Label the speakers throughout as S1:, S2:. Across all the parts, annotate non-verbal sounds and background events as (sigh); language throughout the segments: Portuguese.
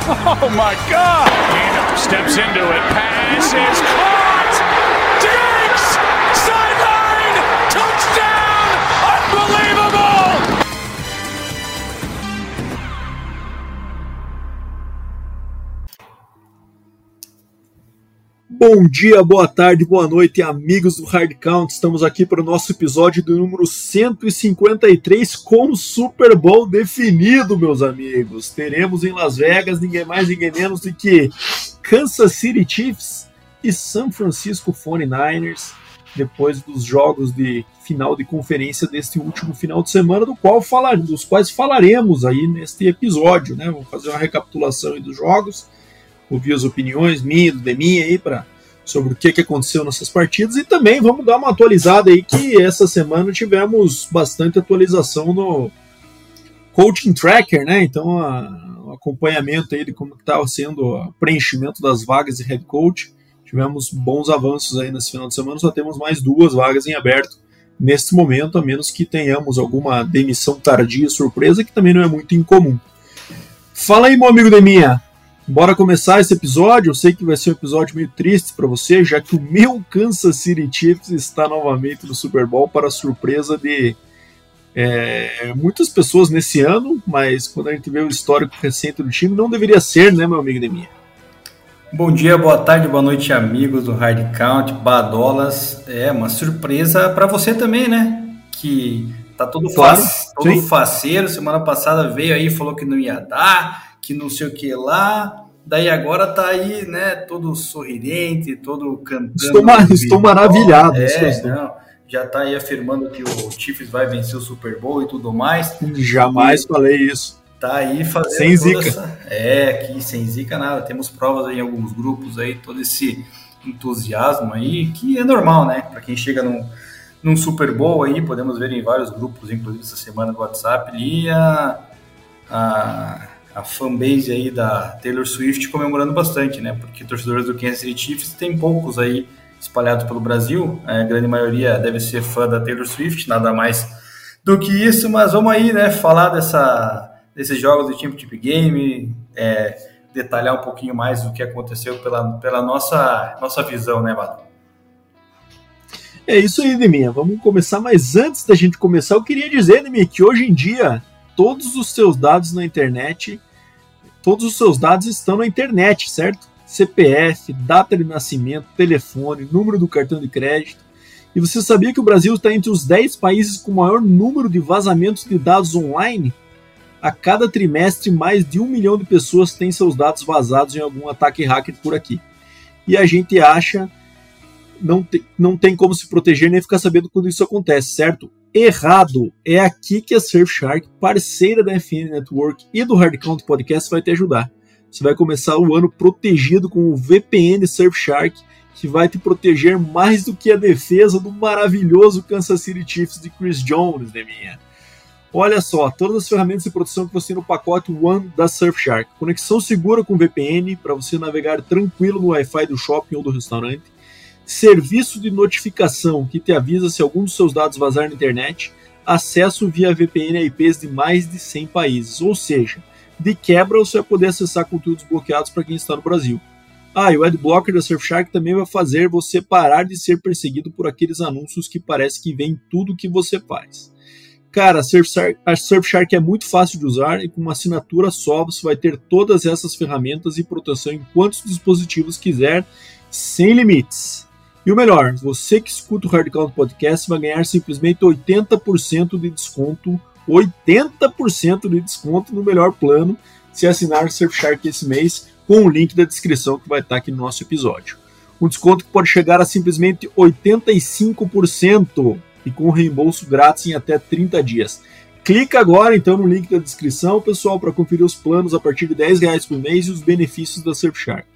S1: (laughs) Oh my God! Steps into it. Pass is caught!
S2: Bom dia, boa tarde, boa noite, amigos do Hard Count. Estamos aqui para o nosso episódio do número 153 com o Super Bowl definido, meus amigos. Teremos em Las Vegas ninguém mais, ninguém menos do que Kansas City Chiefs e San Francisco 49ers, depois dos jogos de final de conferência deste último final de semana, do qual falar, dos quais falaremos aí neste episódio, né? Vamos fazer uma recapitulação dos jogos ouvir as opiniões minha, do Deminha aí para sobre o que, que aconteceu nessas partidas e também vamos dar uma atualizada aí que essa semana tivemos bastante atualização no coaching tracker, né? Então a, o acompanhamento aí de como estava sendo o preenchimento das vagas de head coach. Tivemos bons avanços aí nesse final de semana, só temos mais duas vagas em aberto neste momento, a menos que tenhamos alguma demissão tardia surpresa, que também não é muito incomum. Fala aí, meu amigo Deminha, Bora começar esse episódio. Eu sei que vai ser um episódio meio triste para você, já que o meu Kansas City Chiefs está novamente no Super Bowl para surpresa de é, muitas pessoas nesse ano, mas quando a gente vê o histórico recente do time, não deveria ser, né, meu amigo Demir?
S3: Bom dia, boa tarde, boa noite, amigos do Hard Count, Badolas. É uma surpresa para você também, né? Que tá todo, claro, todo faceiro. Semana passada veio aí, falou que não ia dar que não sei o que lá. Daí agora tá aí, né, todo sorridente, todo cantando.
S2: Estou, estou maravilhado.
S3: É, não, já tá aí afirmando que o Chiefs vai vencer o Super Bowl e tudo mais.
S2: Jamais e falei isso.
S3: Tá aí fazendo.
S2: Sem zica.
S3: Essa... É, aqui sem zica nada. Temos provas aí em alguns grupos aí, todo esse entusiasmo aí, que é normal, né? Para quem chega num, num Super Bowl aí, podemos ver em vários grupos, inclusive essa semana no WhatsApp ali, a, a a fanbase aí da Taylor Swift comemorando bastante, né? Porque torcedores do Kansas City Chiefs tem poucos aí espalhados pelo Brasil, a grande maioria deve ser fã da Taylor Swift, nada mais do que isso, mas vamos aí, né, falar dessa, desses jogos do Championship Game, é, detalhar um pouquinho mais do que aconteceu pela, pela nossa, nossa visão, né, Vado?
S2: É isso aí, Deminha. Vamos começar, mas antes da gente começar, eu queria dizer, Deminha, que hoje em dia todos os seus dados na internet, todos os seus dados estão na internet, certo? CPF, data de nascimento, telefone, número do cartão de crédito. E você sabia que o Brasil está entre os 10 países com maior número de vazamentos de dados online? A cada trimestre, mais de um milhão de pessoas têm seus dados vazados em algum ataque hacker por aqui. E a gente acha não, te, não tem como se proteger nem ficar sabendo quando isso acontece, certo? Errado. É aqui que a Surfshark, parceira da FN Network e do Hard Count Podcast, vai te ajudar. Você vai começar o ano protegido com o VPN Surfshark, que vai te proteger mais do que a defesa do maravilhoso Kansas City Chiefs de Chris Jones, minha? Olha só, todas as ferramentas de proteção que você tem no pacote One da Surfshark. Conexão segura com VPN para você navegar tranquilo no Wi-Fi do shopping ou do restaurante serviço de notificação que te avisa se algum dos seus dados vazar na internet, acesso via VPN a IPs de mais de 100 países, ou seja, de quebra você vai poder acessar conteúdos bloqueados para quem está no Brasil. Ah, e o Adblocker da Surfshark também vai fazer você parar de ser perseguido por aqueles anúncios que parece que vem tudo que você faz. Cara, a Surfshark, a Surfshark é muito fácil de usar e com uma assinatura só você vai ter todas essas ferramentas e proteção em quantos dispositivos quiser, sem limites. E o melhor, você que escuta o Hardcount Podcast vai ganhar simplesmente 80% de desconto, 80% de desconto no melhor plano se assinar Surfshark esse mês com o link da descrição que vai estar aqui no nosso episódio. Um desconto que pode chegar a simplesmente 85% e com reembolso grátis em até 30 dias. Clica agora então no link da descrição, pessoal, para conferir os planos a partir de 10 reais por mês e os benefícios da Surfshark.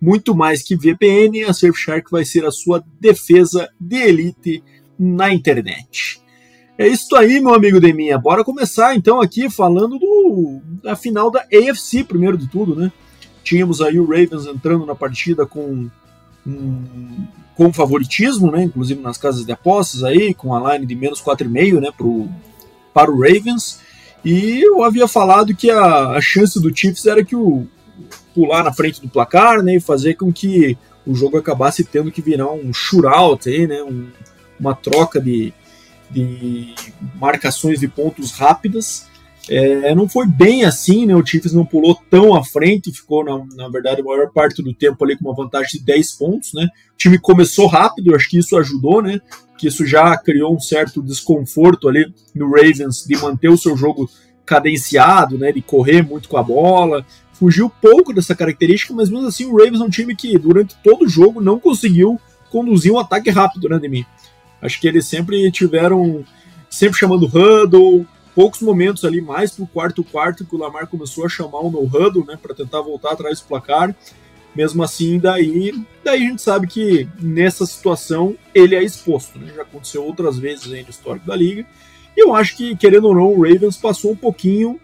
S2: Muito mais que VPN, a Surfshark vai ser a sua defesa de elite na internet. É isso aí, meu amigo Deminha. Bora começar então aqui falando do, da final da AFC, primeiro de tudo, né? Tínhamos aí o Ravens entrando na partida com um, com favoritismo, né? Inclusive nas casas de apostas aí, com a line de menos 4,5, né? Pro, para o Ravens. E eu havia falado que a, a chance do Chiefs era que o pular na frente do placar, né? E fazer com que o jogo acabasse tendo que virar um shootout aí, né? Um, uma troca de, de marcações de pontos rápidas. É, não foi bem assim, né? O Chiefs não pulou tão à frente, ficou, na, na verdade, a maior parte do tempo ali com uma vantagem de 10 pontos, né? O time começou rápido, acho que isso ajudou, né? Que isso já criou um certo desconforto ali no Ravens de manter o seu jogo cadenciado, né? De correr muito com a bola. Fugiu pouco dessa característica, mas mesmo assim o Ravens é um time que durante todo o jogo não conseguiu conduzir um ataque rápido, né, de mim. Acho que eles sempre tiveram, sempre chamando huddle, poucos momentos ali, mais pro quarto quarto, que o Lamar começou a chamar o no huddle, né, para tentar voltar atrás do placar. Mesmo assim, daí, daí a gente sabe que nessa situação ele é exposto, né? Já aconteceu outras vezes aí no histórico da liga. E eu acho que, querendo ou não, o Ravens passou um pouquinho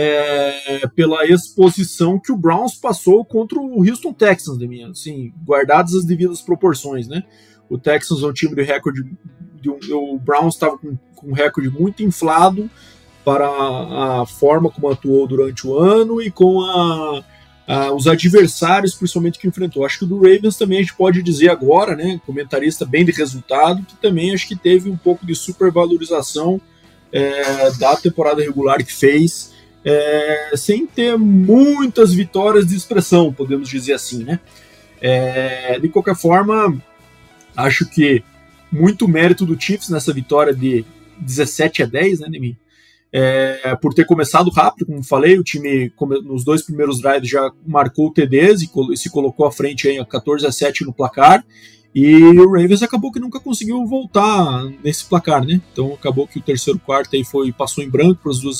S2: é, pela exposição que o Browns passou contra o Houston Texans, de mim, assim, guardadas as devidas proporções, né? O Texans é um time de recorde. De um, o Browns estava com, com um recorde muito inflado para a, a, forma como atuou durante o ano e com a, a, os adversários, principalmente, que enfrentou. Acho que do Ravens também a gente pode dizer agora, né? Comentarista bem de resultado, que também acho que teve um pouco de supervalorização é, da temporada regular que fez. É, sem ter muitas vitórias de expressão, podemos dizer assim, né? É, de qualquer forma, Acho que muito mérito do Chiefs nessa vitória de 17 a 10, né, Nemi? É, por ter começado rápido, como falei, o time nos dois primeiros drives já marcou TDs e se colocou à frente em 14 a 7 no placar. E o Ravens acabou que nunca conseguiu voltar nesse placar, né? Então acabou que o terceiro quarto aí foi passou em branco para os dois,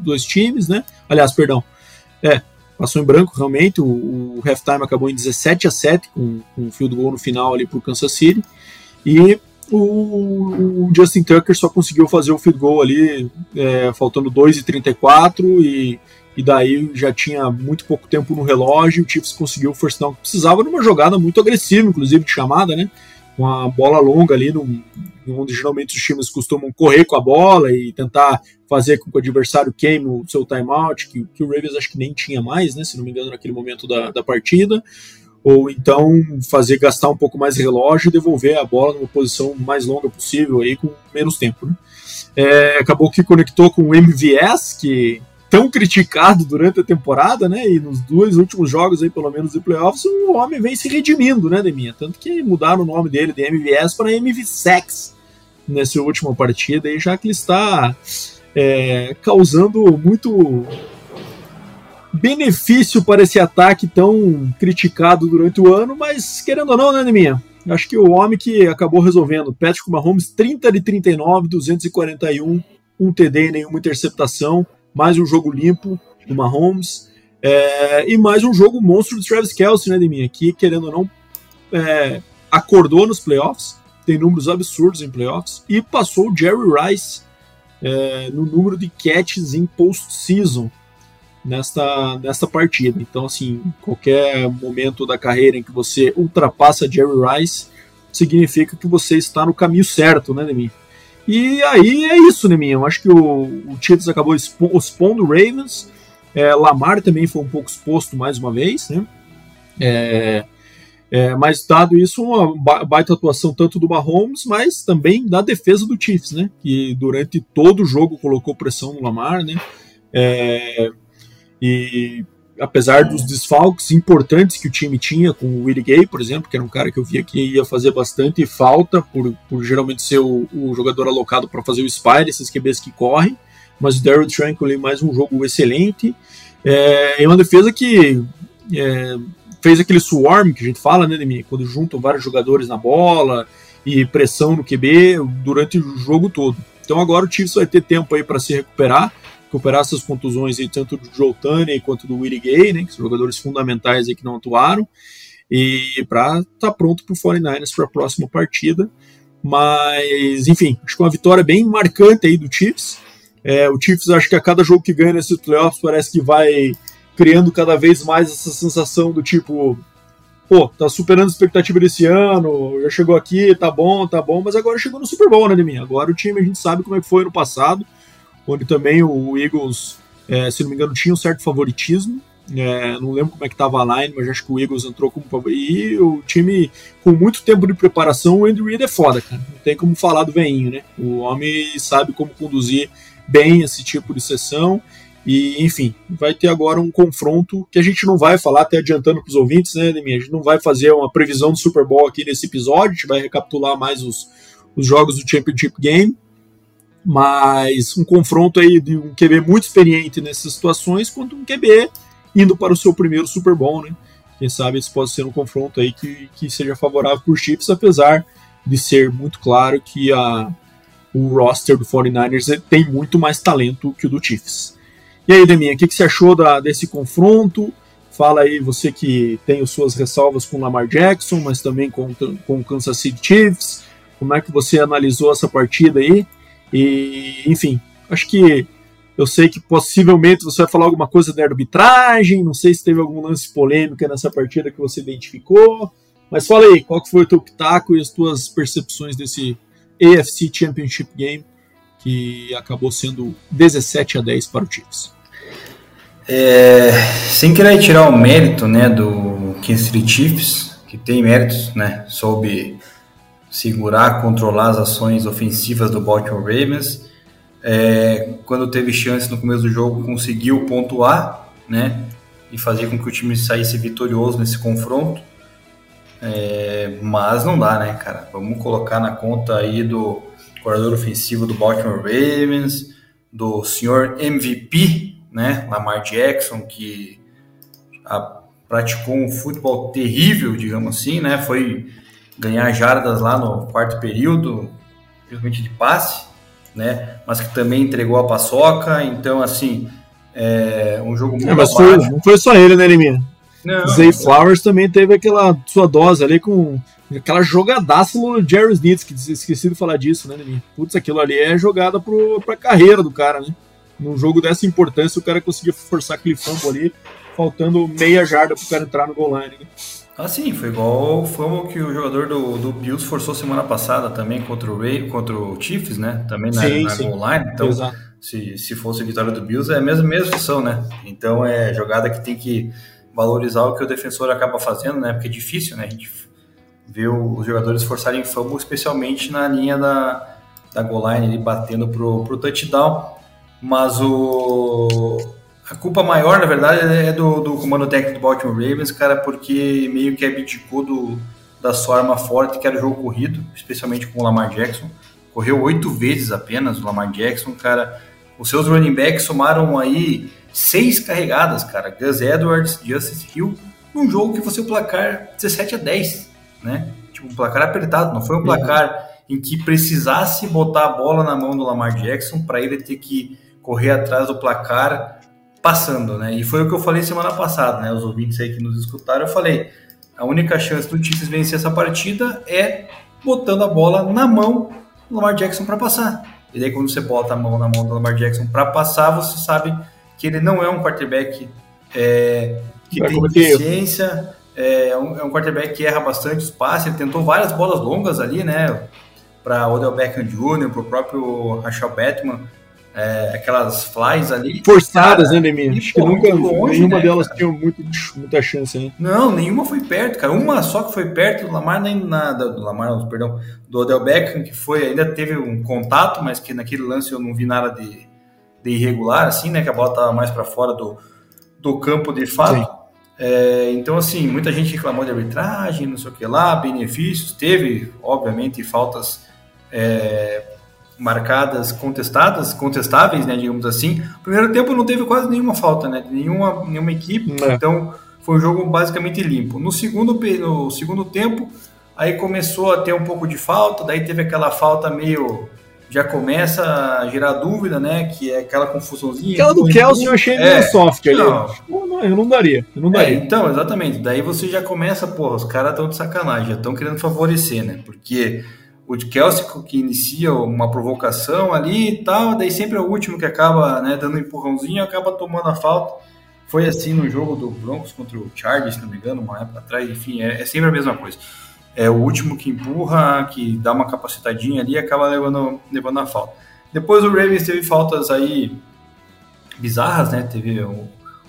S2: dois times, né? Aliás, perdão, é, passou em branco realmente. O, o halftime acabou em 17 a 7 com, com um field goal no final ali para o Kansas City. E o, o, Justin Tucker só conseguiu fazer o field goal ali, é, faltando 2 e 34 e, e daí já tinha muito pouco tempo no relógio. O Chiefs conseguiu o first down que precisava numa jogada muito agressiva, inclusive de chamada, né? Com a bola longa ali, no, onde geralmente os times costumam correr com a bola e tentar fazer com que o adversário queime o seu timeout, que, que o Ravens acho que nem tinha mais, né, se não me engano, naquele momento da, da partida, ou então fazer gastar um pouco mais relógio e devolver a bola numa posição mais longa possível aí com menos tempo. Né. É, acabou que conectou com o MVS, que tão criticado durante a temporada, né? E nos dois últimos jogos aí, pelo menos de playoffs, o homem vem se redimindo, né, Deminha? Tanto que mudaram o nome dele de MVS para MVSex nessa última partida, e já que ele está é, causando muito benefício para esse ataque tão criticado durante o ano, mas querendo ou não, né, Neminha? Acho que o homem que acabou resolvendo. Patrick Mahomes, 30 de 39, 241, um TD nenhuma interceptação, mais um jogo limpo do Mahomes, é, e mais um jogo monstro do Travis Kelsey, né, Neminha? Que, querendo ou não, é, acordou nos playoffs, tem números absurdos em playoffs, e passou o Jerry Rice é, no número de catches em post-season nesta, nesta partida. Então, assim, qualquer momento da carreira em que você ultrapassa Jerry Rice, significa que você está no caminho certo, né, Neminha? E aí é isso, Neminha. Eu acho que o, o Chiefs acabou expondo o Ravens. É, Lamar também foi um pouco exposto mais uma vez, né? É, é, mas dado isso, uma baita atuação tanto do Mahomes, mas também da defesa do Chiefs, né? Que durante todo o jogo colocou pressão no Lamar, né? É, e apesar dos desfalques importantes que o time tinha com o Willie Gay, por exemplo, que era um cara que eu via que ia fazer bastante falta por, por geralmente ser o, o jogador alocado para fazer o Spider, esses QBs que correm, mas o Daryl Tranquil mais um jogo excelente. É, é uma defesa que é, fez aquele swarm que a gente fala, né, Demi? Quando juntam vários jogadores na bola e pressão no QB durante o jogo todo. Então agora o Chiefs vai ter tempo aí para se recuperar recuperar essas contusões aí, tanto do Joe quanto do Willie Gay, né, que são jogadores fundamentais aí que não atuaram, e para estar tá pronto para o 49ers para a próxima partida. Mas, enfim, acho que uma vitória bem marcante aí do Chiefs. É, o Chiefs, acho que a cada jogo que ganha nesses playoffs, parece que vai criando cada vez mais essa sensação do tipo, pô, tá superando a expectativa desse ano, já chegou aqui, tá bom, tá bom, mas agora chegou no Super Bowl, né, mim? Agora o time a gente sabe como é que foi no passado, onde também o Eagles, é, se não me engano, tinha um certo favoritismo. É, não lembro como é que estava a line, mas acho que o Eagles entrou como favorito. E o time, com muito tempo de preparação, o Andrew Reid é foda, cara. Não tem como falar do veinho, né? O homem sabe como conduzir bem esse tipo de sessão. E, enfim, vai ter agora um confronto que a gente não vai falar, até adiantando para os ouvintes, né, Deminha? A gente não vai fazer uma previsão do Super Bowl aqui nesse episódio, a gente vai recapitular mais os, os jogos do Championship Game mas um confronto aí de um QB muito experiente nessas situações contra um QB indo para o seu primeiro Super Bowl, né? Quem sabe isso pode ser um confronto aí que, que seja favorável para os Chiefs, apesar de ser muito claro que a, o roster do 49ers tem muito mais talento que o do Chiefs. E aí, Deminha, o que, que você achou da, desse confronto? Fala aí, você que tem as suas ressalvas com o Lamar Jackson, mas também com, com o Kansas City Chiefs. Como é que você analisou essa partida aí? E, enfim, acho que eu sei que possivelmente você vai falar alguma coisa da arbitragem, não sei se teve algum lance polêmico nessa partida que você identificou, mas fala aí, qual foi o teu pitaco e as tuas percepções desse AFC Championship Game que acabou sendo 17 a 10 para o Chiefs?
S3: É, sem querer tirar o mérito né, do Kansas City Chiefs, que tem méritos, né, soube segurar, controlar as ações ofensivas do Baltimore Ravens. É, quando teve chance no começo do jogo, conseguiu pontuar, né? E fazer com que o time saísse vitorioso nesse confronto. É, mas não dá, né, cara? Vamos colocar na conta aí do corredor ofensivo do Baltimore Ravens, do senhor MVP, né? Lamar Jackson, que a, praticou um futebol terrível, digamos assim, né? Foi ganhar jardas lá no quarto período, principalmente de passe, né? Mas que também entregou a paçoca, então assim, é um jogo muito é,
S2: mas foi, não foi só ele, né, Liminha? Zay Flowers também teve aquela sua dose ali com aquela jogadaça no Jerry Snitz, que esqueci de falar disso, né, Liminha? Putz, aquilo ali é jogada pro, pra carreira do cara, né? Num jogo dessa importância, o cara conseguia forçar aquele fumble ali, faltando meia jarda pro cara entrar no goal line, né?
S3: Ah, sim, foi igual o que o jogador do, do Bills forçou semana passada também contra o Ray, contra o Chiefs, né? Também na, sim, na goal line. Então, se, se fosse vitória do Bills, é a mesma, mesma situação, né? Então é jogada que tem que valorizar o que o defensor acaba fazendo, né? Porque é difícil, né? A gente vê os jogadores forçarem fumble, especialmente na linha da, da goal line, ali, batendo pro, pro touchdown. Mas o a culpa maior, na verdade, é do, do comando técnico do Baltimore Ravens, cara, porque meio que abdicou do, da sua arma forte, que era o jogo corrido, especialmente com o Lamar Jackson. Correu oito vezes apenas o Lamar Jackson, cara. Os seus running backs somaram aí seis carregadas, cara. Gus Edwards, Justice Hill, num jogo que foi o placar 17 a 10, né? Tipo, um placar apertado, não foi um placar em que precisasse botar a bola na mão do Lamar Jackson para ele ter que correr atrás do placar passando, né? E foi o que eu falei semana passada, né? Os ouvintes aí que nos escutaram, eu falei, a única chance do Chiefs vencer essa partida é botando a bola na mão do Lamar Jackson para passar. E daí quando você bota a mão na mão do Lamar Jackson para passar, você sabe que ele não é um quarterback é, que Vai tem eficiência, é um, é um quarterback que erra bastante os passes, ele tentou várias bolas longas ali, né? Para Odell Beckham Jr., para o próprio Rachel Batman, é, aquelas flies ali.
S2: Forçadas, cara, né, Demir? Acho que nunca longe, nenhuma né, delas cara? tinha muito, muita chance, né?
S3: Não, nenhuma foi perto, cara. Uma só que foi perto do Lamar, nem nada. Do Lamar, não, perdão, do Odell Beckham, que foi, ainda teve um contato, mas que naquele lance eu não vi nada de, de irregular, assim, né? Que a bola tava mais para fora do, do campo de fato. É, então, assim, muita gente reclamou de arbitragem, não sei o que lá, benefícios, teve, obviamente, faltas é, marcadas, contestadas, contestáveis, né, digamos assim. Primeiro tempo não teve quase nenhuma falta, né, nenhuma, nenhuma equipe, é. então foi um jogo basicamente limpo. No segundo, no segundo tempo, aí começou a ter um pouco de falta, daí teve aquela falta meio já começa a gerar dúvida, né? Que é aquela confusãozinha.
S2: Aquela do Kelsey eu achei meio é, soft ali. Não. Eu não daria, eu não é, daria.
S3: É, então, exatamente. Daí você já começa, porra, os caras estão de sacanagem, já estão querendo favorecer, né? Porque o Kelsey que inicia uma provocação ali e tal, daí sempre é o último que acaba né, dando um empurrãozinho acaba tomando a falta. Foi assim no jogo do Broncos contra o Chargers, se não me engano, uma época atrás, enfim, é, é sempre a mesma coisa é o último que empurra, que dá uma capacitadinha ali e acaba levando, levando a falta. Depois o Ravens teve faltas aí bizarras, né? Teve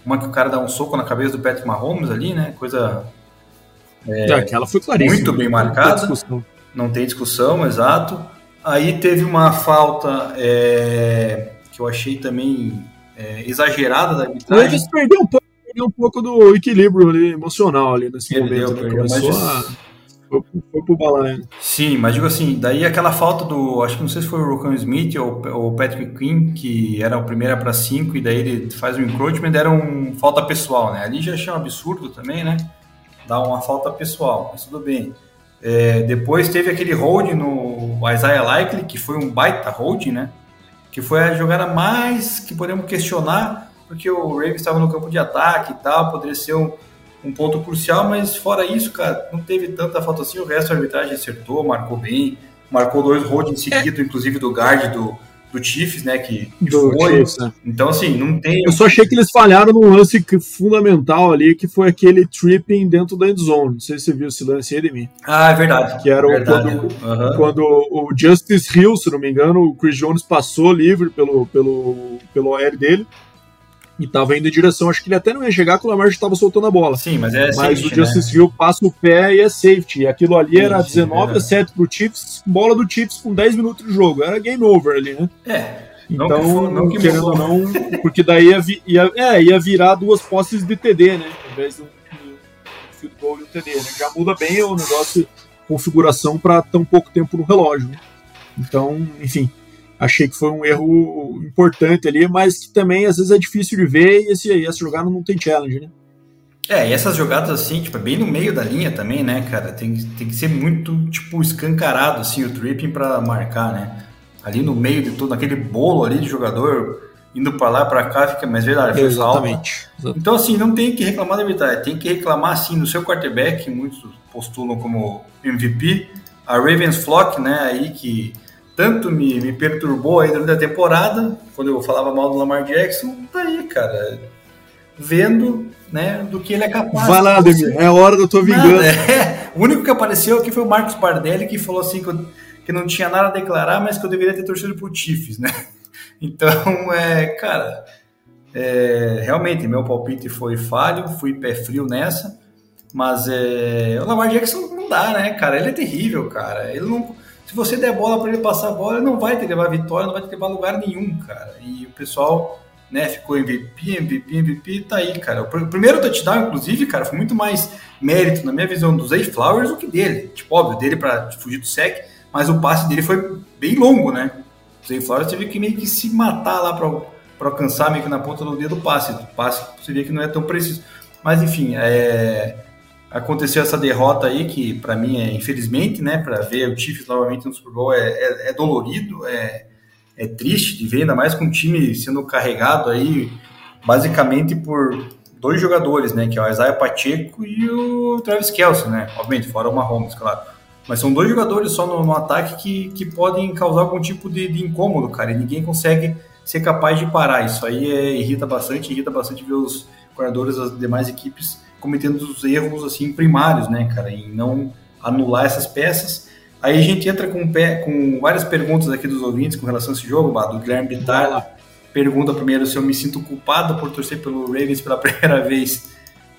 S3: uma que o cara dá um soco na cabeça do Patrick Mahomes ali, né? Coisa.
S2: É Aquela foi claríssima.
S3: Muito bem marcada. Não tem, discussão, exato. Aí teve uma falta é, que eu achei também é, exagerada da arbitragem.
S2: Eles perdeu um pouco, perdeu um pouco do equilíbrio ali, emocional ali nesse perdeu, momento. Né? Começou mas... a foi, foi pro balanço.
S3: Sim, mas digo assim, daí aquela falta do. Acho que não sei se foi o Rocco Smith ou o Patrick Quinn, que era o primeiro para cinco, e daí ele faz um encroachment, era um falta pessoal, né? Ali já achei um absurdo também, né? Dá uma falta pessoal, mas tudo bem. É, depois teve aquele hold no Isaiah Likely, que foi um baita hold, né? Que foi a jogada mais que podemos questionar, porque o Ravens estava no campo de ataque e tal, poderia ser um um ponto crucial, mas fora isso, cara, não teve tanta falta assim. O resto a arbitragem acertou, marcou bem, marcou dois holds em seguida, é. inclusive do guard do, do Chiefs, né? Que, que do foi. Chiefs, né? Então, assim, não tem.
S2: Eu só achei que eles falharam num lance fundamental ali, que foi aquele tripping dentro da endzone. Não sei se você viu esse lance aí de mim.
S3: Ah, é verdade.
S2: Que era
S3: verdade.
S2: Quando, uhum. quando o Justice Hill, se não me engano, o Chris Jones passou livre pelo, pelo, pelo OL dele e tava indo em direção, acho que ele até não ia chegar quando o Lamar já tava soltando a bola.
S3: Sim, mas é
S2: Mas safety, o Justice né? Hill passa o pé e é safety. E aquilo ali era 19 é. a 7 pro Chiefs, bola do Chiefs com 10 minutos de jogo. Era game over ali, né?
S3: É.
S2: Então, não que for, não que querendo ou não, porque daí ia, ia, é, ia virar duas posses de TD, né? Ao invés do, do field goal e o TD, né? Já muda bem o negócio, configuração para tão pouco tempo no relógio, né? Então, enfim, achei que foi um erro importante ali, mas que também às vezes é difícil de ver e esse, essa jogada não tem challenge, né?
S3: É, e essas jogadas assim, tipo, bem no meio da linha também, né, cara? Tem, tem que ser muito, tipo, escancarado, assim, o tripping para marcar, né? Ali no meio de tudo, aquele bolo ali de jogador indo para lá, para cá, fica mais verdade, foi
S2: Exatamente.
S3: Então, assim, não tem que reclamar da vitória, tem que reclamar, assim, no seu quarterback, muitos postulam como MVP, a Ravens Flock, né, aí que tanto me, me perturbou aí durante a temporada, quando eu falava mal do Lamar Jackson, tá aí, cara, vendo né, do que ele é capaz.
S2: Vai lá, Demir, é a hora da tua vingança.
S3: É. (laughs) O único que apareceu aqui foi o Marcos Bardelli, que falou assim que, eu, que não tinha nada a declarar, mas que eu deveria ter torcido pro Chiefs, né? (laughs) Então, é, cara, é, realmente, meu palpite foi falho, fui pé frio nessa, mas é, o Lamar Jackson não dá, né, cara? Ele é terrível, cara. Ele não se você der bola para ele passar a bola, não vai que levar vitória, não vai que levar lugar nenhum, cara. E o pessoal, né, ficou MVP, MVP, MVP, tá aí, cara. O primeiro touchdown, inclusive, cara, foi muito mais mérito, na minha visão, do Zay Flowers do que dele. Tipo, óbvio, dele para fugir do sec, mas o passe dele foi bem longo, né? O Zay Flowers teve que meio que se matar lá para alcançar meio que na ponta do dedo o passe. O passe você vê que não é tão preciso. Mas enfim, é, aconteceu essa derrota aí, que para mim é infelizmente, né, para ver o Chiefs novamente no Super Bowl é, é, é, dolorido, é, é triste de ver, ainda mais com o time sendo carregado aí basicamente por dois jogadores, né, que é o Isaiah Pacheco e o Travis Kelce, né, obviamente, fora o Mahomes, claro. Mas são dois jogadores só no, no ataque que, que podem causar algum tipo de, de, incômodo, cara, e ninguém consegue ser capaz de parar. Isso aí é, irrita bastante, irrita bastante ver os jogadores das demais equipes cometendo os erros assim primários, né, cara, em não anular essas peças. Aí a gente entra com, pé, com várias perguntas aqui dos ouvintes com relação a esse jogo, do Guilherme Bittar. Pergunta primeiro se eu me sinto culpado por torcer pelo Ravens pela (laughs) primeira vez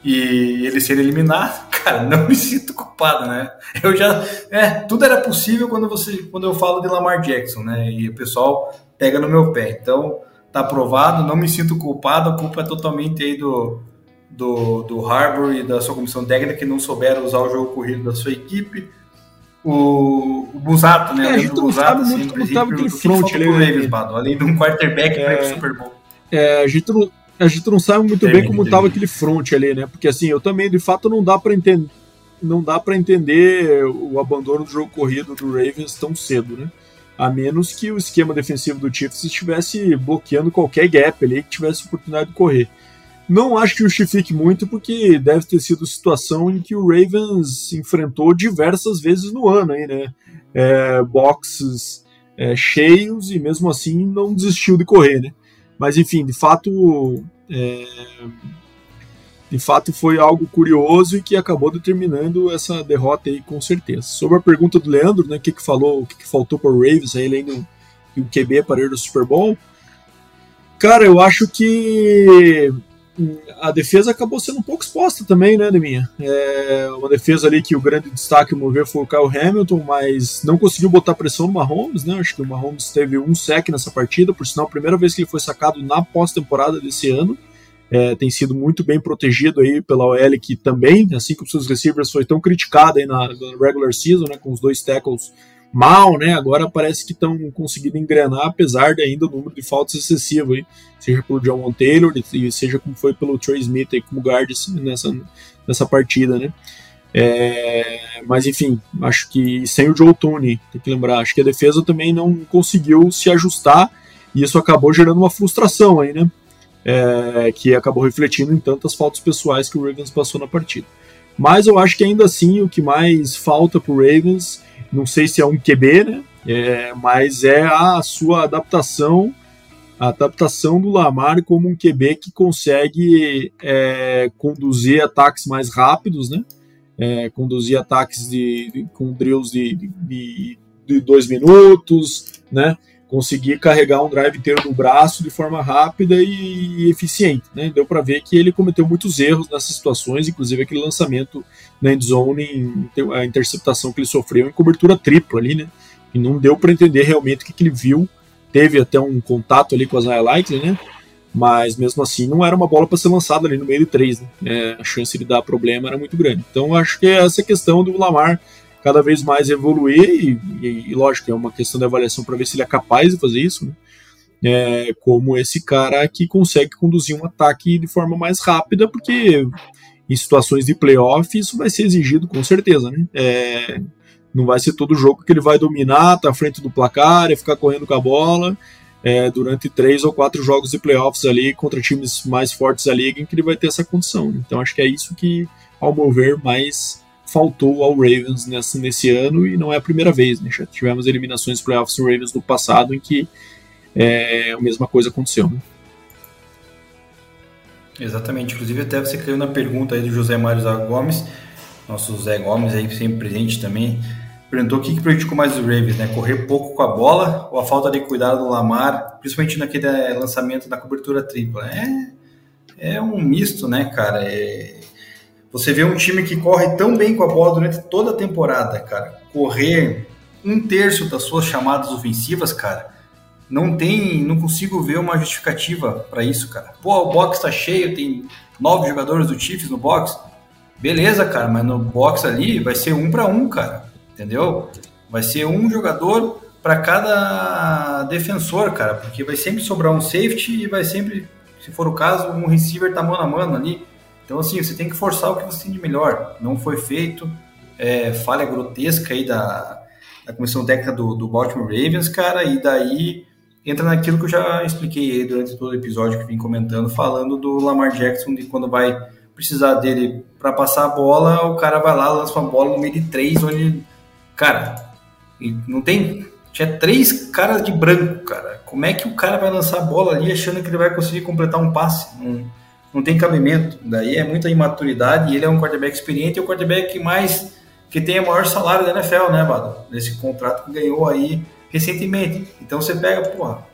S3: e ele ser eliminado. (laughs) Cara, não me sinto culpado, né? Eu já. É, tudo era possível quando, você, quando eu falo de Lamar Jackson, né? E o pessoal pega no meu pé. Então, tá aprovado, não me sinto culpado, a culpa é totalmente aí do, do, do Harbour e da sua comissão técnica que não souberam usar o jogo corrido da sua equipe. O, o Busato, né?
S2: É, a gente não sabe muito como estava aquele front ali.
S3: Ravens, Bado, além de um quarterback é, para o Super Bowl.
S2: É, a gente não, a gente não sabe muito bem como estava aquele front ali, né? Porque assim, eu também, de fato, não dá para entender não dá para entender o abandono do jogo corrido do Ravens tão cedo, né? a menos que o esquema defensivo do Chiefs estivesse bloqueando qualquer gap ali que tivesse oportunidade de correr. Não acho que justifique muito, porque deve ter sido situação em que o Ravens enfrentou diversas vezes no ano, aí, né? É, boxes é, cheios e mesmo assim não desistiu de correr, né? Mas enfim, de fato, é, de fato foi algo curioso e que acabou determinando essa derrota aí com certeza. Sobre a pergunta do Leandro, né, o que, que falou, o que, que faltou para o Ravens aí além do, QB para ir do Super Bowl, cara, eu acho que a defesa acabou sendo um pouco exposta também, né, Deminha? É uma defesa ali que o grande destaque, ao ver, foi o Kyle Hamilton, mas não conseguiu botar pressão no Mahomes, né? Acho que o Mahomes teve um sec nessa partida, por sinal, a primeira vez que ele foi sacado na pós-temporada desse ano. É, tem sido muito bem protegido aí pela OL, que também, assim como seus receivers, foi tão criticado aí na, na regular season, né, com os dois tackles mal, né? Agora parece que estão conseguindo engrenar, apesar de ainda o número de faltas excessivo, aí, seja pelo John Taylor e seja como foi pelo Trey Smith aí, como guard nessa, nessa partida, né? É, mas enfim, acho que sem o Joe Tooney, tem que lembrar, acho que a defesa também não conseguiu se ajustar e isso acabou gerando uma frustração aí, né? É, que acabou refletindo em tantas faltas pessoais que o Ravens passou na partida. Mas eu acho que ainda assim o que mais falta para o Ravens não sei se é um QB, né? É, mas é a sua adaptação, a adaptação do Lamar como um QB que consegue é, conduzir ataques mais rápidos, né? É, conduzir ataques de, de, com drills de, de, de dois minutos, né? Conseguir carregar um drive inteiro no braço de forma rápida e eficiente. Né? Deu para ver que ele cometeu muitos erros nessas situações, inclusive aquele lançamento na endzone, a interceptação que ele sofreu em cobertura tripla ali, né? E não deu para entender realmente o que, que, ele viu. Teve até um contato ali com as highlights, né? Mas mesmo assim não era uma bola para ser lançada ali no meio de três, né? É, a chance de dar problema era muito grande. Então acho que essa questão do Lamar cada vez mais evoluir, e, e, e lógico, é uma questão de avaliação para ver se ele é capaz de fazer isso, né? É, como esse cara que consegue conduzir um ataque de forma mais rápida, porque em situações de playoff isso vai ser exigido com certeza, né? É, não vai ser todo jogo que ele vai dominar, tá à frente do placar e ficar correndo com a bola é, durante três ou quatro jogos de playoffs ali contra times mais fortes da liga em que ele vai ter essa condição. Então acho que é isso que, ao meu ver, mais faltou ao Ravens nesse, nesse ano e não é a primeira vez. Né? Já tivemos eliminações playoffs do Ravens no passado em que é, a mesma coisa aconteceu. Né?
S3: Exatamente. Inclusive até você caiu na pergunta aí do José Mário Gomes, nosso Zé Gomes aí sempre presente também, perguntou o que, que prejudicou mais os Ravens, né? Correr pouco com a bola ou a falta de cuidado do Lamar, principalmente naquele lançamento da cobertura tripla. É, é um misto, né, cara? É, você vê um time que corre tão bem com a bola durante toda a temporada, cara. Correr um terço das suas chamadas ofensivas, cara, não tem, não consigo ver uma justificativa para isso, cara. Pô, o box tá cheio, tem nove jogadores do Chiefs no box. Beleza, cara, mas no box ali vai ser um para um, cara. Entendeu? Vai ser um jogador para cada defensor, cara, porque vai sempre sobrar um safety e vai sempre, se for o caso, um receiver tá mano a mano ali. Então, assim, você tem que forçar o que você tem de melhor. Não foi feito. É, falha grotesca aí da, da comissão técnica do, do Baltimore Ravens, cara, e daí entra naquilo que eu já expliquei durante todo o episódio que vim comentando, falando do Lamar Jackson, de quando vai precisar dele para passar a bola, o cara vai lá, lança uma bola no meio de três, onde, cara, não tem. Tinha três caras de branco, cara. Como é que o cara vai lançar a bola ali achando que ele vai conseguir completar um passe? Não, não tem cabimento. Daí é muita imaturidade e ele é um quarterback experiente e o quarterback mais que tem o maior salário da NFL, né, Bado? Nesse contrato que ganhou aí recentemente. Então você pega, porra,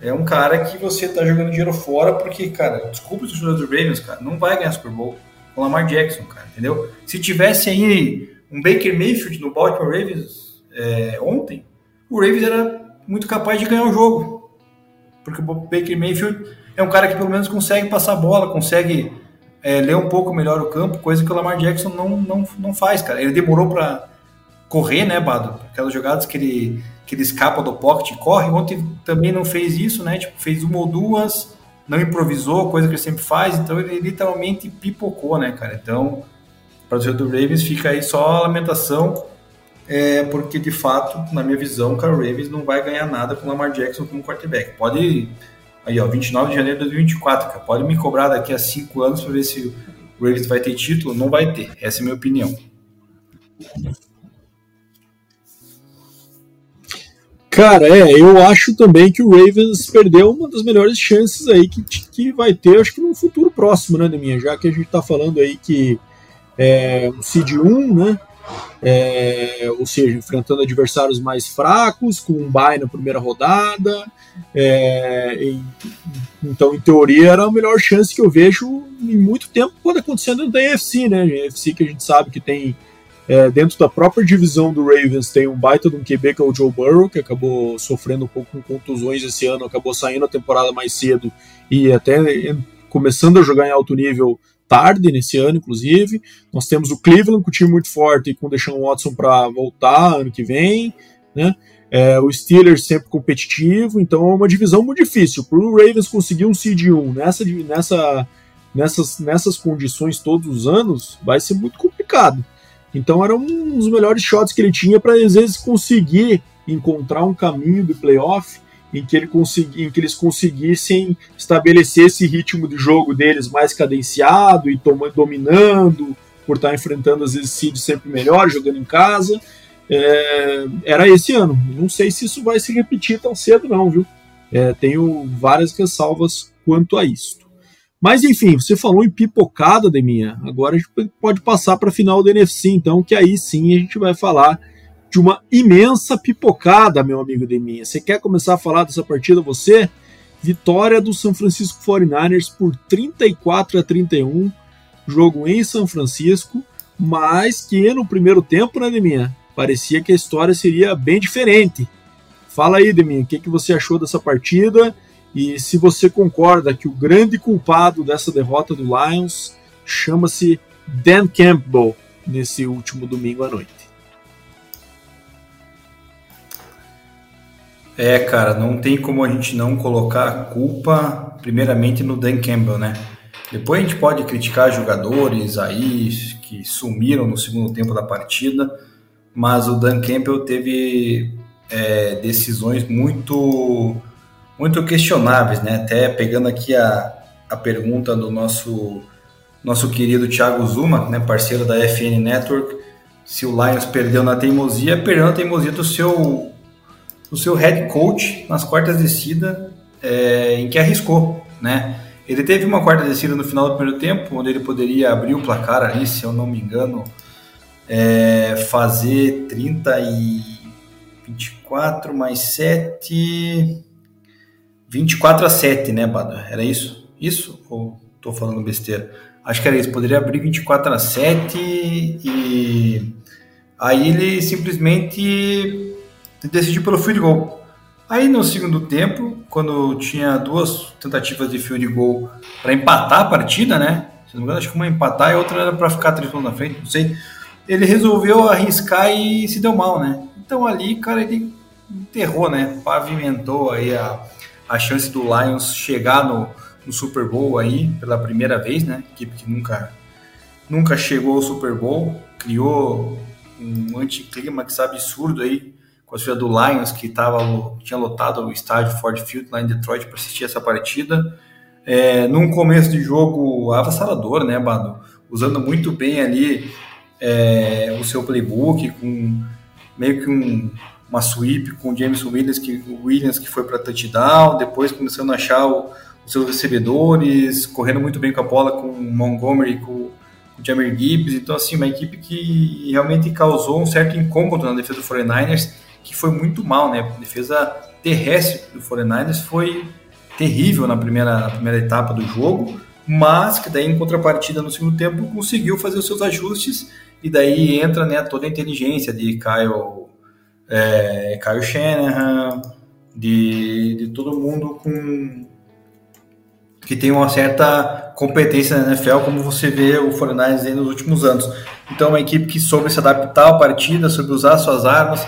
S3: é um cara que você tá jogando dinheiro fora porque, cara, desculpa os torcedores do Ravens, cara, não vai ganhar Super Bowl com Lamar Jackson, cara, entendeu? Se tivesse aí um Baker Mayfield no Baltimore Ravens é, ontem, o Ravens era muito capaz de ganhar o jogo. Porque o Baker Mayfield é um cara que pelo menos consegue passar a bola, consegue é, ler um pouco melhor o campo, coisa que o Lamar Jackson não, não, não faz, cara. Ele demorou para correr, né, Bado? Aquelas jogadas que ele, que ele escapa do pocket e corre. Ontem também não fez isso, né? Tipo, fez uma ou duas, não improvisou, coisa que ele sempre faz. Então ele literalmente pipocou, né, cara? Então, para o do Ravens fica aí só a lamentação. é, porque de fato, na minha visão, o Carl Ravens não vai ganhar nada com o Lamar Jackson como quarterback. Pode, aí ó, 29 de janeiro de 2024, cara, pode me cobrar daqui a 5 anos para ver se o Ravens vai ter título? Não vai ter, essa é a minha opinião.
S2: Cara, é, eu acho também que o Ravens perdeu uma das melhores chances aí que, que vai ter, acho que no futuro próximo, né, minha Já que a gente tá falando aí que é um seed 1, né? É, ou seja, enfrentando adversários mais fracos, com um bye na primeira rodada. É, em, então, em teoria, era a melhor chance que eu vejo em muito tempo quando acontecendo da EFC, né? A EFC que a gente sabe que tem é, dentro da própria divisão do Ravens tem um baita de um QB que é o Joe Burrow, que acabou sofrendo um pouco com contusões esse ano, acabou saindo a temporada mais cedo e até começando a jogar em alto nível tarde nesse ano, inclusive. Nós temos o Cleveland com um time muito forte e com o Deshaun Watson para voltar ano que vem, né? É, o Steelers sempre competitivo, então é uma divisão muito difícil. Para o Ravens conseguir um seed 1 nessa, nessa, nessas, nessas condições todos os anos, vai ser muito complicado. Então era um dos melhores shots que ele tinha para às vezes conseguir encontrar um caminho do playoff em que, ele consegui, em que eles conseguissem estabelecer esse ritmo de jogo deles mais cadenciado e dominando, por estar enfrentando às vezes seeds sempre melhor, jogando em casa. É, era esse ano. Não sei se isso vai se repetir tão cedo, não, viu? É, tenho várias ressalvas quanto a isso. Mas enfim, você falou em pipocada, Deminha. Agora a gente pode passar para a final do NFC, então, que aí sim a gente vai falar de uma imensa pipocada, meu amigo Deminha. Você quer começar a falar dessa partida, você? Vitória do São Francisco 49ers por 34 a 31, jogo em São Francisco, mas que no primeiro tempo, né, Deminha? Parecia que a história seria bem diferente. Fala aí, Deminha, o que, que você achou dessa partida? E se você concorda que o grande culpado dessa derrota do Lions chama-se Dan Campbell nesse último domingo à noite.
S3: É, cara, não tem como a gente não colocar a culpa primeiramente no Dan Campbell, né? Depois a gente pode criticar jogadores aí que sumiram no segundo tempo da partida, mas o Dan Campbell teve é, decisões muito muito questionáveis, né? Até pegando aqui a, a pergunta do nosso nosso querido Thiago Zuma, né, parceiro da FN Network, se o Lions perdeu na teimosia, perdeu na teimosia do seu do seu head coach nas quartas descida é, em que arriscou, né? Ele teve uma quarta descida no final do primeiro tempo, onde ele poderia abrir o placar ali, se eu não me engano, é, fazer 30 e 24 mais 7, 24 a 7, né, Bada? Era isso? Isso? Ou tô falando besteira? Acho que era isso. Poderia abrir 24 a 7 e aí ele simplesmente decidiu pelo field goal. Aí no segundo tempo, quando tinha duas tentativas de field goal para empatar a partida, né? Se não me engano, acho que uma empatar e outra era para ficar três pontos na frente, não sei. Ele resolveu arriscar e se deu mal, né? Então ali, cara, ele enterrou, né? Pavimentou aí a, a chance do Lions chegar no, no Super Bowl aí pela primeira vez, né? Equipe que nunca, nunca chegou ao Super Bowl, criou um anticlímax absurdo aí com a sua do Lions, que tava, tinha lotado o estádio Ford Field lá em Detroit para assistir essa partida. É, num começo de jogo avassalador, né, Bado? Usando muito bem ali é, o seu playbook, com meio que um, uma sweep com o James Williams que, Williams, que foi para touchdown, depois começando a achar o, os seus recebedores, correndo muito bem com a bola com o Montgomery, com, o Jamir Gibbs. Então, assim, uma equipe que realmente causou um certo incômodo na defesa do 49ers, que foi muito mal, né? A defesa terrestre do 49ers foi terrível na primeira, na primeira etapa do jogo, mas que daí em contrapartida no segundo tempo conseguiu fazer os seus ajustes e daí entra né, toda a inteligência de Kyle é, Kyle Shanahan, de, de todo mundo com que tem uma certa competência na NFL, como você vê o 49ers nos últimos anos. Então, é uma equipe que soube se adaptar à partida, soube usar suas armas,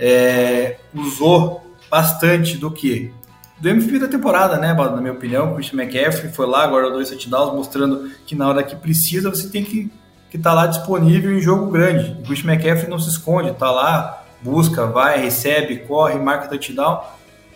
S3: é, usou bastante do que? Do MVP da temporada, né, na minha opinião. O Christian McCaffrey foi lá, guardou dois touchdowns, mostrando que na hora que precisa você tem que que está lá disponível em jogo grande. O Christian McCaffrey não se esconde, está lá, busca, vai, recebe, corre, marca touchdown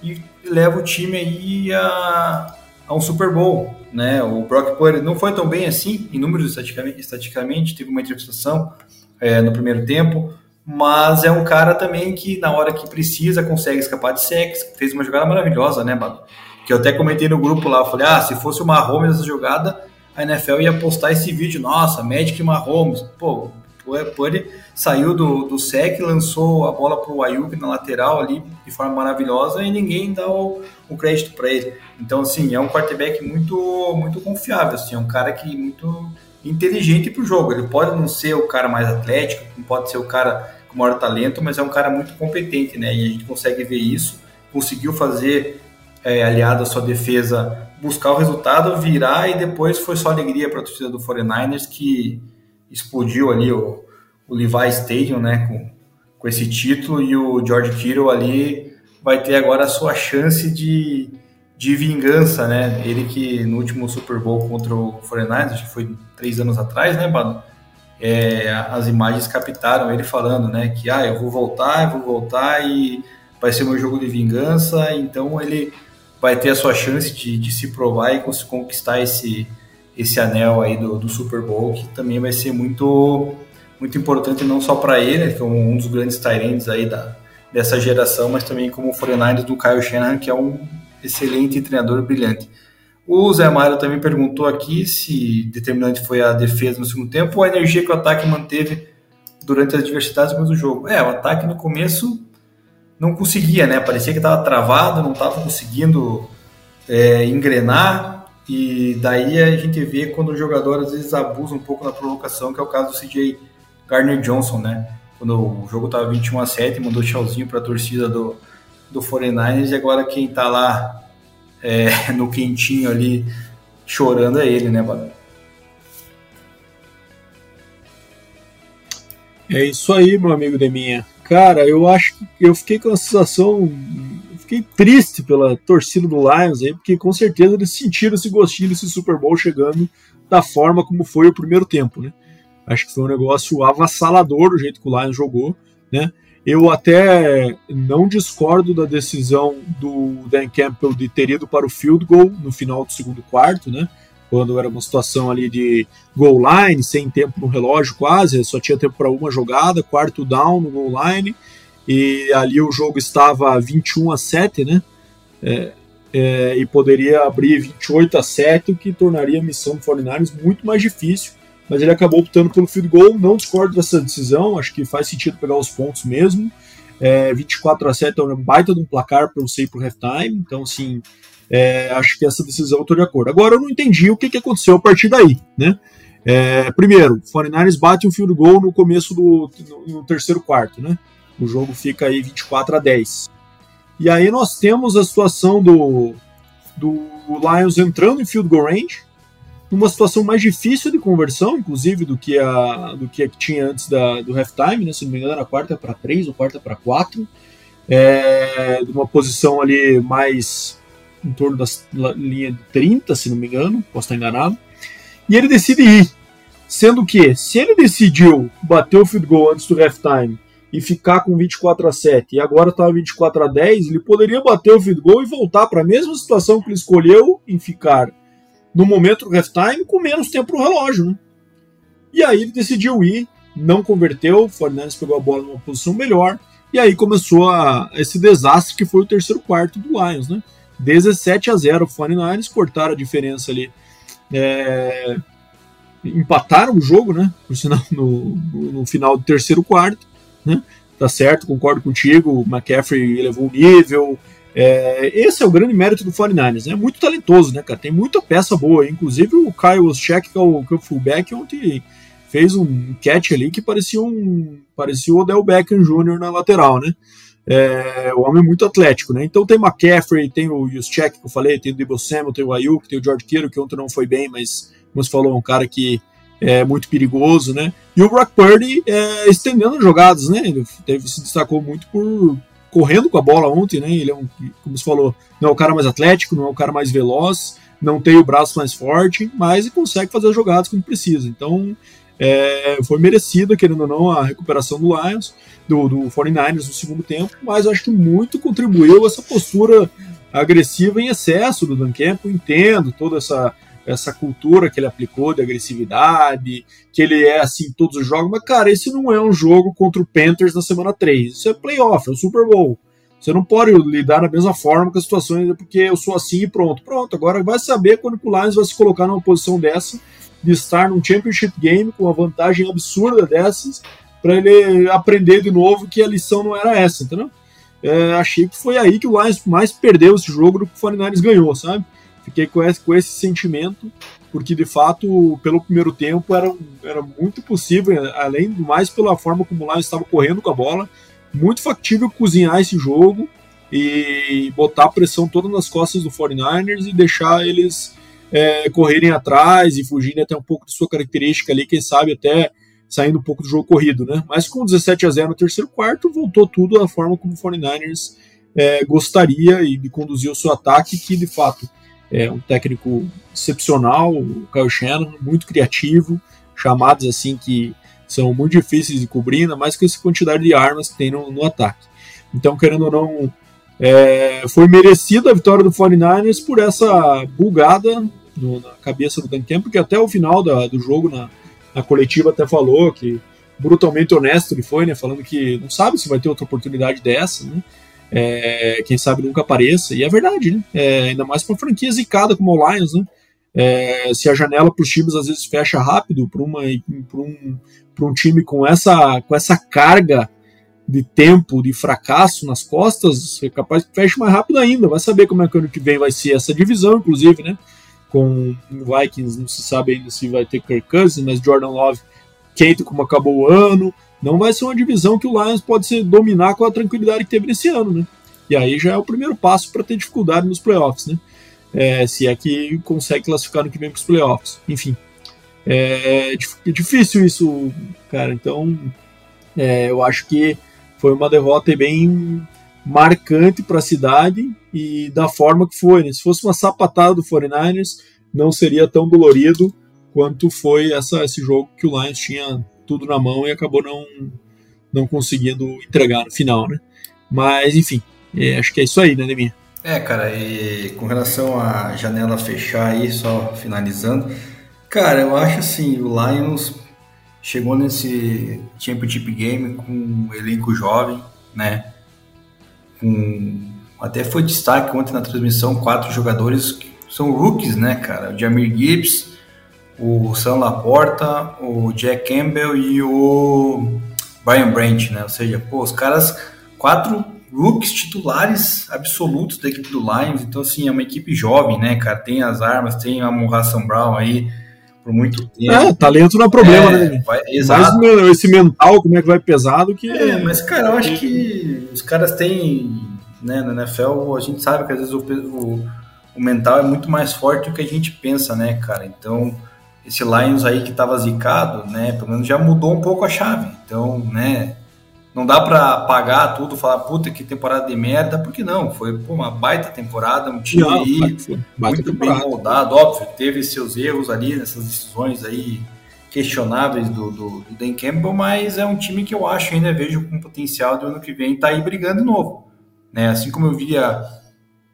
S3: e leva o time aí a, a um Super Bowl. Né? O Brock Purdy não foi tão bem assim, em números estaticamente, teve uma interceptação é, no primeiro tempo, mas é um cara também que na hora que precisa consegue escapar de sexo, fez uma jogada maravilhosa, né, mano? Que eu até comentei no grupo lá, falei, ah, se fosse o Mahomes essa jogada, a NFL ia postar esse vídeo, nossa, Magic Mahomes, pô, o Purdy saiu do, do sec, lançou a bola para o Ayuk na lateral ali de forma maravilhosa e ninguém dá o, o crédito para ele. Então, assim, é um quarterback muito, muito confiável, assim, é um cara que muito inteligente para o jogo. Ele pode não ser o cara mais atlético, não pode ser o cara com maior talento, mas é um cara muito competente, né? E a gente consegue ver isso. Conseguiu fazer, é, aliado à sua defesa, buscar o resultado, virar e depois foi só alegria para a torcida do 49ers que explodiu ali o, o Levi Stadium, né? Com, com esse título e o George Kittle ali vai ter agora a sua chance de de vingança, né? Ele que no último Super Bowl contra o 49ers, acho que foi três anos atrás, né, Bado? É, as imagens captaram ele falando, né, que ah, eu vou voltar, eu vou voltar e vai ser meu jogo de vingança, então ele vai ter a sua chance de, de se provar e conquistar esse, esse anel aí do, do Super Bowl, que também vai ser muito muito importante não só para ele, que é um dos grandes Tyrants aí da, dessa geração, mas também como o 49ers do Kyle Shanahan, que é um excelente treinador brilhante. O Zé Mário também perguntou aqui se determinante foi a defesa no segundo tempo ou a energia que o ataque manteve durante as adversidades do jogo. É, o ataque no começo não conseguia, né? Parecia que estava travado, não estava conseguindo é, engrenar. E daí a gente vê quando o jogador às vezes abusa um pouco na provocação, que é o caso do CJ Garner Johnson, né? Quando o jogo estava 21 a 7, mandou tchauzinho para a torcida do, do 49ers e agora quem tá lá é, (laughs) no quentinho ali chorando é ele, né, Bado?
S2: É isso aí, meu amigo Deminha. Cara, eu acho que eu fiquei com a sensação. Fiquei triste pela torcida do Lions aí, porque com certeza eles sentiram esse gostinho desse Super Bowl chegando da forma como foi o primeiro tempo, né? Acho que foi um negócio avassalador o jeito que o Lions jogou, né? Eu até não discordo da decisão do Dan Campbell de ter ido para o field goal no final do segundo quarto, né? Quando era uma situação ali de goal line, sem tempo no relógio quase, só tinha tempo para uma jogada, quarto down no goal line, e ali o jogo estava 21 a 7, né? É, é, e poderia abrir 28 a 7, o que tornaria a missão do 49ers muito mais difícil mas ele acabou optando pelo field goal. Não discordo dessa decisão, acho que faz sentido pegar os pontos mesmo. É, 24 a 7 é um baita de um placar para você ir para o halftime, então, assim, é, acho que essa decisão eu estou de acordo. Agora, eu não entendi o que, que aconteceu a partir daí, né? É, primeiro, o 49ers bate um field goal no começo do no, no terceiro quarto, né? O jogo fica aí 24 a 10. E aí nós temos a situação do, do Lions entrando em field goal range, numa situação mais difícil de conversão, inclusive, do que a, do que, a que tinha antes da, do halftime, né? se não me engano, era quarta para três ou quarta para quatro, é, de uma posição ali mais em torno da linha de 30, se não me engano, posso estar enganado, e ele decide ir. Sendo que, se ele decidiu bater o field goal antes do halftime e ficar com 24 a 7 e agora está 24 a 10, ele poderia bater o field goal e voltar para a mesma situação que ele escolheu em ficar no momento do halftime com menos tempo no relógio. Né? E aí ele decidiu ir, não converteu, o Fernandes pegou a bola numa posição melhor, e aí começou a, esse desastre que foi o terceiro quarto do Lions. Né? 17 a 0 o 49ers, cortaram a diferença ali. É, empataram o jogo, né? Por sinal, (laughs) no, no, final do terceiro quarto, né? Tá certo, concordo contigo. O McCaffrey elevou o nível, é, esse é o grande mérito do 49ers, né? Muito talentoso, né, cara? Tem muita peça boa. Inclusive o Kyle Oscheck, que é o, que é o fullback, ontem fez um catch ali que parecia um parecia o Odell Beckham Jr. na lateral, né? É, o homem é muito atlético, né? Então tem McCaffrey, tem o Juszczyk que eu falei, tem o Debo Samuel, tem o Ayuk, tem o George Kittle, que ontem não foi bem, mas como você falou, é um cara que é muito perigoso, né? E o Brock Purdy é, estendendo jogadas, né? Ele teve, se destacou muito por, correndo com a bola ontem, né? Ele é um, como você falou, não é o cara mais atlético, não é o cara mais veloz, não tem o braço mais forte, mas ele consegue fazer as jogadas quando precisa. Então, É, foi merecida, querendo ou não, a recuperação do Lions, do, do 49ers no segundo tempo, mas acho que muito contribuiu essa postura agressiva em excesso do Dan Campbell. Entendo toda essa, essa cultura que ele aplicou de agressividade, que ele é assim todos os jogos, mas cara, esse não é um jogo contra o Panthers na semana 3. Isso é playoff, é o Super Bowl. Você não pode lidar da mesma forma com as situações, porque eu sou assim e pronto. Pronto, agora vai saber quando o Lions vai se colocar numa posição dessa, de estar num championship game com uma vantagem absurda dessas, para ele aprender de novo que a lição não era essa, entendeu? É, achei que foi aí que o Lions mais perdeu esse jogo do que o 49ers ganhou, sabe? Fiquei com esse, com esse sentimento, porque de fato, pelo primeiro tempo, era, era muito possível, além do mais pela forma como o Lions estava correndo com a bola, muito factível cozinhar esse jogo e botar pressão toda nas costas do 49ers e deixar eles é, correrem atrás e fugirem até um pouco de sua característica ali, quem sabe até saindo um pouco do jogo corrido, né? Mas com 17 a 0 no terceiro quarto, voltou tudo da forma como o 49ers é, gostaria e de conduzir o seu ataque, que de fato é um técnico excepcional, o Kyle Shannon, muito criativo, chamados assim que são muito difíceis de cobrir, ainda mais com essa quantidade de armas que tem no, no ataque. Então, querendo ou não, é, foi merecida a vitória do 49ers por essa bugada no, na cabeça do Dan Campbell, porque até o final da, do jogo, na, na, coletiva, até falou que brutalmente honesto ele foi, né, falando que não sabe se vai ter outra oportunidade dessa, né, é, quem sabe nunca apareça, e é verdade, né, é, ainda mais para franquia zicada como o Lions, né, é, se a janela para os times às vezes fecha rápido para um, um time com essa, com essa carga de tempo de fracasso nas costas, é capaz que feche mais rápido ainda. Vai saber como é que ano que vem vai ser essa divisão, inclusive, né? Com Vikings, não se sabe ainda se vai ter Kirk Cousins, mas Jordan Love, Kate, como acabou o ano. Não vai ser uma divisão que o Lions pode se dominar com a tranquilidade que teve nesse ano, né? E aí já é o primeiro passo para ter dificuldade nos playoffs, né? é, se é que consegue classificar no que vem para os playoffs. Enfim, é, é, difícil isso, cara. Então, é, eu acho que foi uma derrota bem marcante para a cidade e da forma que foi. Né? Se fosse uma sapatada do 49ers, não seria tão dolorido quanto foi essa, esse jogo que o Lions tinha tudo na mão e acabou não, não conseguindo entregar no final, né? Mas, enfim, é, acho que é isso aí, né, Deminha?
S3: É, cara, e com relação à janela fechar aí, só finalizando, cara, eu acho assim, o Lions chegou nesse Championship Game com um elenco jovem, né? Com, até foi destaque ontem na transmissão, quatro jogadores que são rookies, né, cara? O Jamir Gibbs, o Sam Laporta, o Jack Campbell e o Brian Branch, né? Ou seja, pô, os caras, quatro rookies titulares absolutos da equipe do Lions. Então, assim, é uma equipe jovem, né, cara? Tem as armas, tem a Morração Brown aí por muito tempo.
S2: É, talento não é problema, é, né? Vai, exato. Mas esse mental, como é que vai pesado que.
S3: É, mas, cara, eu acho que os caras têm. Né, na NFL, a gente sabe que às vezes o, o, o mental é muito mais forte do que a gente pensa, né, cara? Então, esse Lions aí que tava zicado, né, pelo menos já mudou um pouco a chave. Então, né, não dá para apagar tudo, falar, puta, que temporada de merda, porque não, foi pô, uma baita temporada, um time não, aí muito temporada. bem moldado, óbvio, teve seus erros ali nessas decisões aí questionáveis do, do, do Dan Campbell, mas é um time que eu acho ainda vejo com potencial do ano que vem tá aí brigando de novo. Né? Assim como eu via,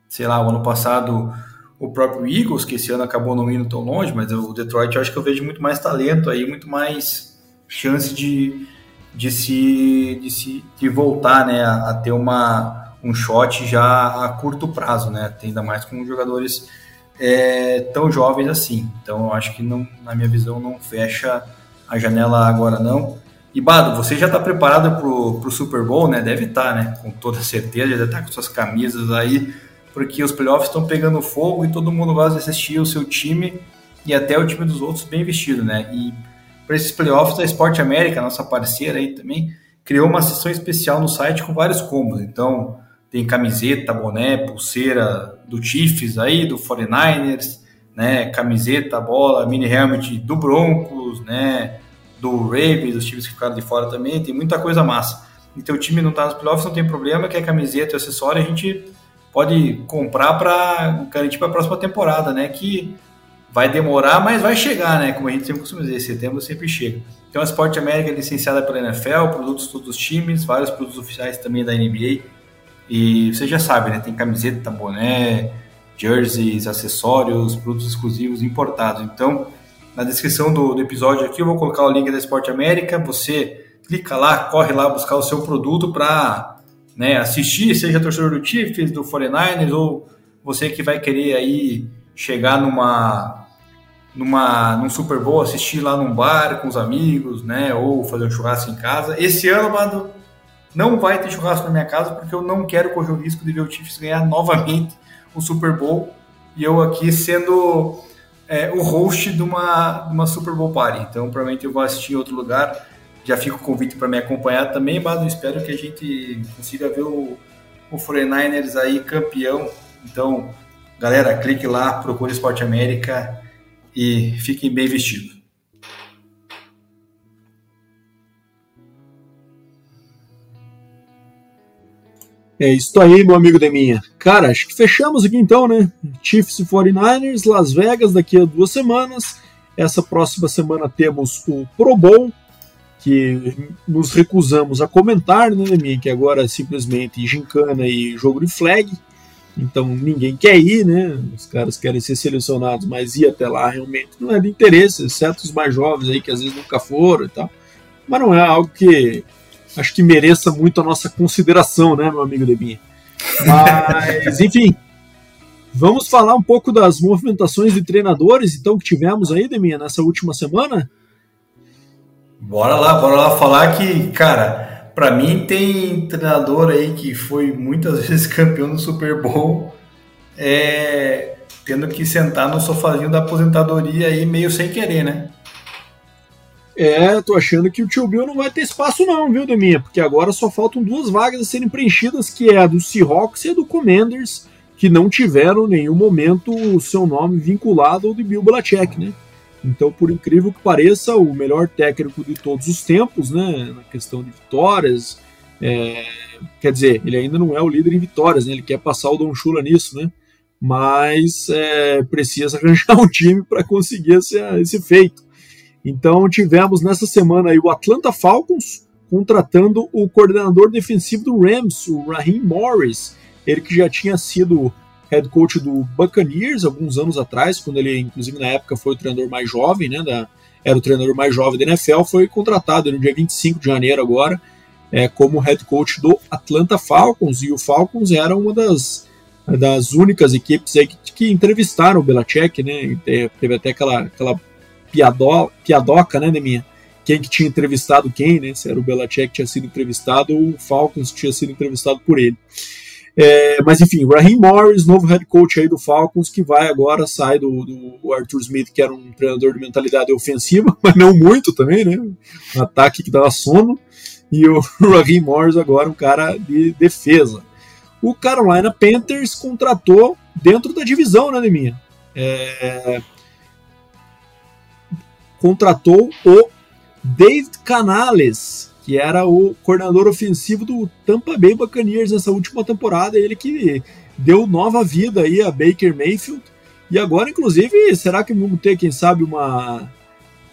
S3: sei lá, o ano passado o próprio Eagles, que esse ano acabou não indo tão longe, mas o Detroit eu acho que eu vejo muito mais talento aí, muito mais chance de de se de, se, de voltar né, a, a, ter uma, um shot já a curto prazo, né? Ainda mais com jogadores é, tão jovens assim. Então eu acho que não, na minha visão não fecha a janela agora não. E Bado, você já está preparado para o Super Bowl, né? Deve estar, tá, né? Com toda certeza, já deve estar tá com suas camisas aí, porque os playoffs estão pegando fogo e todo mundo vai assistir o seu time e até o time dos outros bem vestido, né? E para esses playoffs, a Esporte América, nossa parceira aí também, criou uma sessão especial no site com vários combos. Então, tem camiseta, boné, pulseira do Chiefs aí, do 49ers, né, camiseta, bola, mini helmet do Broncos, né, do Ravens, dos times que ficaram de fora também, tem muita coisa massa. E teu time não tá nos playoffs, não tem problema, que é camiseta e acessório, a gente pode comprar para garantir para a próxima temporada, né, que vai demorar, mas vai chegar, né? Como a gente sempre costuma dizer, setembro sempre chega. Então a Sport América é licenciada pela NFL, produtos todos os times, vários produtos oficiais também da NBA. E você já sabe, né? Tem camiseta, boné, jerseys, acessórios, produtos exclusivos importados. Então, na descrição do, do episódio aqui eu vou colocar o link da Sport América. Você clica lá, corre lá buscar o seu produto para né, assistir, seja torcedor do Chiefs, do 49ers ou você que vai querer aí chegar numa numa num Super Bowl, assistir lá num bar com os amigos, né, ou fazer um churrasco em casa. Esse ano, mano, não vai ter churrasco na minha casa porque eu não quero correr o risco de ver o Chiefs ganhar novamente o Super Bowl e eu aqui sendo é, o host de uma, de uma Super Bowl Party. Então, provavelmente eu vou assistir em outro lugar. Já fica o convite para me acompanhar também, mas eu espero que a gente consiga ver o, o 49ers aí campeão. Então, galera, clique lá, procure Esporte América e fiquem bem vestidos.
S2: É isso aí, meu amigo Deminha. Cara, acho que fechamos aqui então, né? Chiefs e 49ers, Las Vegas daqui a duas semanas. Essa próxima semana temos o Pro Bowl, que nos recusamos a comentar, né, Deminha? Que agora é simplesmente gincana e jogo de flag. Então ninguém quer ir, né? Os caras querem ser selecionados, mas ir até lá realmente não é de interesse, exceto os mais jovens aí que às vezes nunca foram e tal. Mas não é algo que acho que mereça muito a nossa consideração, né, meu amigo Debinha? Mas, (laughs) enfim, vamos falar um pouco das movimentações de treinadores, então, que tivemos aí, Deminha, nessa última semana?
S3: Bora lá, bora lá falar que, cara, para mim tem treinador aí que foi muitas (laughs) vezes campeão do Super Bowl, é, tendo que sentar no sofazinho da aposentadoria aí meio sem querer, né?
S2: É, tô achando que o tio Bill não vai ter espaço não, viu, Deminha? Porque agora só faltam duas vagas a serem preenchidas, que é a do Seahawks e a do Commanders, que não tiveram em nenhum momento o seu nome vinculado ao de Bill Belichick, né? Então, por incrível que pareça, o melhor técnico de todos os tempos, né, na questão de vitórias, é, quer dizer, ele ainda não é o líder em vitórias, né, ele quer passar o Don Shula nisso, né, mas é, precisa (laughs) arranjar um time para conseguir esse, esse feito. Então tivemos nessa semana aí o Atlanta Falcons contratando o coordenador defensivo do Rams, o Raheem Morris, ele que já tinha sido head coach do Buccaneers alguns anos atrás, quando ele, inclusive na época, foi o treinador mais jovem, né, da, era o treinador mais jovem da NFL, foi contratado no dia 25 de janeiro agora, é, como head coach do Atlanta Falcons, e o Falcons era uma das, das únicas equipes aí que, que entrevistaram o Belichick, né, teve até aquela, aquela piado, piadoca, né, Neminha? Quem que tinha entrevistado quem, né? Se era o Belichick que tinha sido entrevistado ou o Falcons tinha sido entrevistado por ele. É, mas enfim, Raheem Morris, novo head coach aí do Falcons, que vai agora, sai do, do, Arthur Smith, que era um treinador de mentalidade ofensiva, (laughs) mas não muito também, né? Um ataque que dava sono. E o (laughs) Raheem Morris agora um cara de defesa. O Carolina Panthers contratou dentro da divisão, né, Neminha? É, contratou o David Canales, que era o coordenador ofensivo do Tampa Bay Buccaneers nessa última temporada, ele que deu nova vida aí a Baker Mayfield. E agora, inclusive, será que vamos ter, quem sabe, uma,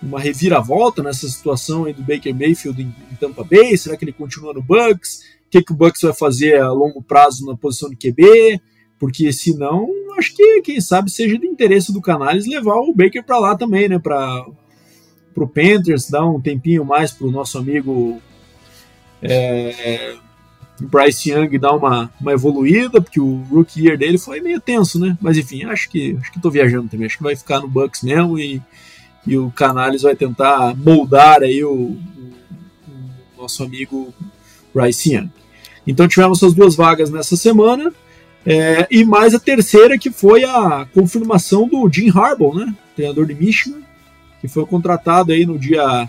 S2: uma reviravolta nessa situação aí do Baker Mayfield em, em Tampa Bay? Será que ele continua no Bucks? O que, que o Bucks vai fazer a longo prazo na posição de QB? Porque se não, acho que quem sabe seja de interesse do Canales levar o Baker para lá também, né? Para o Panthers, dar um tempinho mais para o nosso amigo é, Bryce Young dar uma, uma evoluída, porque o rookie year dele foi meio tenso, né? Mas enfim, acho que acho que estou viajando também, acho que vai ficar no Bucks mesmo e, e o Canales vai tentar moldar aí o, o, o nosso amigo Bryce Young. Então tivemos essas duas vagas nessa semana. É, e mais a terceira que foi a confirmação do Jim Harbaugh, né, treinador de Michigan, que foi contratado aí no dia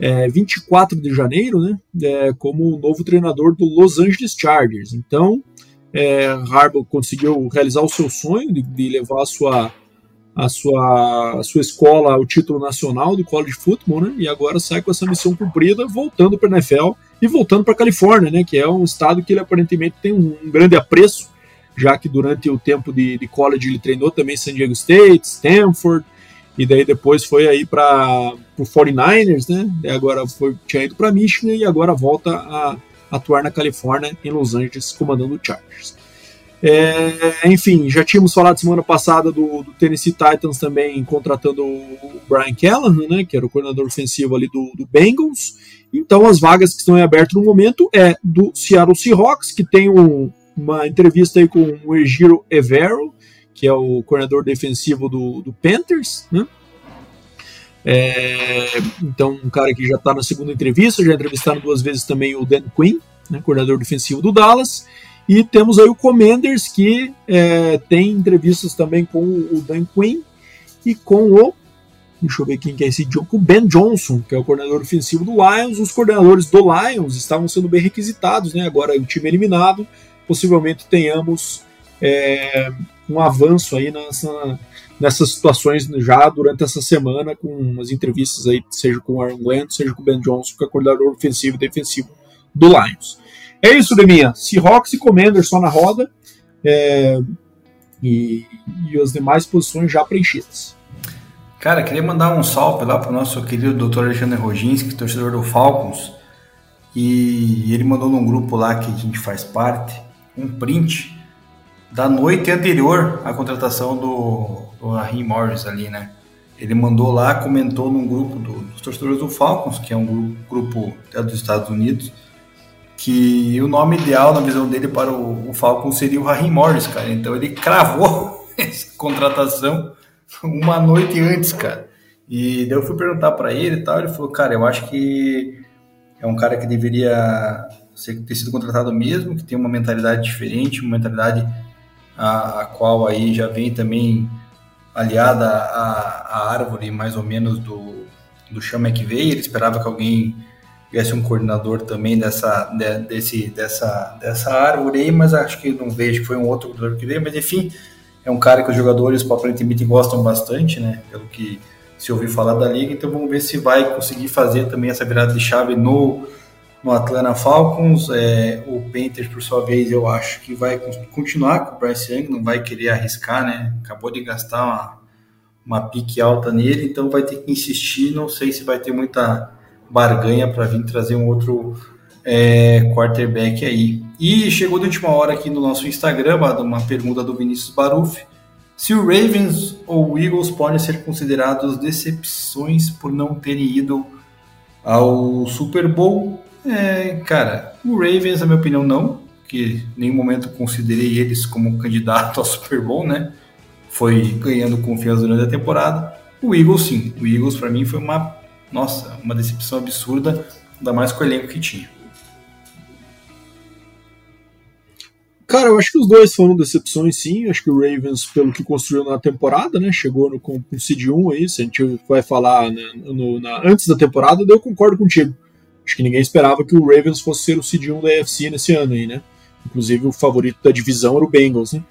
S2: é, 24 de janeiro, né, é, como novo treinador do Los Angeles Chargers. Então, é, Harbaugh conseguiu realizar o seu sonho de, de levar a sua, a sua, a sua escola ao título nacional do college football, né, e agora sai com essa missão cumprida, voltando para a NFL e voltando para a Califórnia, né, que é um estado que ele aparentemente tem um, um grande apreço já que durante o tempo de, de college ele treinou também San Diego State, Stanford, e daí depois foi aí para o 49ers, né? E agora foi, tinha ido para Michigan e agora volta a atuar na Califórnia, em Los Angeles, comandando o Chargers. É, enfim, já tínhamos falado semana passada do, do, Tennessee Titans também contratando o Brian Callahan, né, que era o coordenador ofensivo ali do, do Bengals. Então as vagas que estão em aberto no momento é do Seattle Seahawks, que tem um, uma entrevista aí com o Egiro Evero, que é o coordenador defensivo do, do Panthers, né? É, então, um cara que já está na segunda entrevista, já entrevistaram duas vezes também o Dan Quinn, né, coordenador defensivo do Dallas. E temos aí o Commanders, que é, tem entrevistas também com o Dan Quinn e com o. Deixa eu ver quem que é esse com o Ben Johnson, que é o coordenador ofensivo do Lions. Os coordenadores do Lions estavam sendo bem requisitados, né? Agora o time eliminado, possivelmente tenhamos é, um avanço aí nessa, nessas situações já durante essa semana, com umas entrevistas aí, seja com o Aaron Glenn, seja com o Ben Johnson, que é coordenador ofensivo e defensivo do Lions. É isso, Deminha. Seahawks e Commanders só na roda. É, e, e as demais posições já preenchidas.
S3: Cara, queria mandar um salve lá para o nosso querido Dr. Alexandre Roginski, torcedor do Falcons. E ele mandou num grupo lá que a gente faz parte um print da noite anterior à contratação do, do Raheem Morris ali, né? Ele mandou lá, comentou num grupo do, dos torcedores do Falcons, que é um grupo, grupo é dos Estados Unidos, que o nome ideal na visão dele para o, o Falcons seria o Raheem Morris, cara. Então ele cravou (laughs) essa contratação uma noite antes, cara. E daí eu fui perguntar para ele e tal, ele falou, cara, eu acho que é um cara que deveria ter sido contratado mesmo, que tem uma mentalidade diferente, uma mentalidade a, a qual aí já vem também aliada à, árvore mais ou menos do, do Sean McVay, ele esperava que alguém viesse um coordenador também dessa, de, desse, dessa, dessa árvore aí, mas acho que não vejo que foi um outro coordenador que veio, mas enfim, é um cara que os jogadores aparentemente gostam bastante, né, pelo que se ouviu falar da liga, então vamos ver se vai conseguir fazer também essa virada de chave no no Atlanta Falcons. É, o Panthers, por sua vez, eu acho que vai continuar com o Bryce Young, não vai querer arriscar, né? Acabou de gastar uma, uma pique alta nele, então vai ter que insistir. Não sei se vai ter muita barganha para vir trazer um outro é, quarterback aí. E chegou de última hora aqui no nosso Instagram uma pergunta do Vinícius Baruf. Se o Ravens ou o Eagles podem ser considerados decepções por não terem ido ao Super Bowl é, cara, o Ravens, na minha opinião, não, que em nenhum momento considerei eles como candidato ao Super Bowl, né? Foi ganhando confiança durante a temporada. O Eagles, sim. O Eagles, para mim, foi uma, nossa, uma decepção absurda, ainda mais com o elenco que tinha.
S2: Cara, eu acho que os dois foram decepções, sim. Acho que o Ravens, pelo que construiu na temporada, né? Chegou no, com, com Seed 1 aí. Se a gente vai falar né, no, na, antes da temporada, eu concordo contigo. Acho que ninguém esperava que o Ravens fosse ser o seed 1 da AFC nesse ano aí, né? Inclusive o favorito da divisão era o Bengals, né?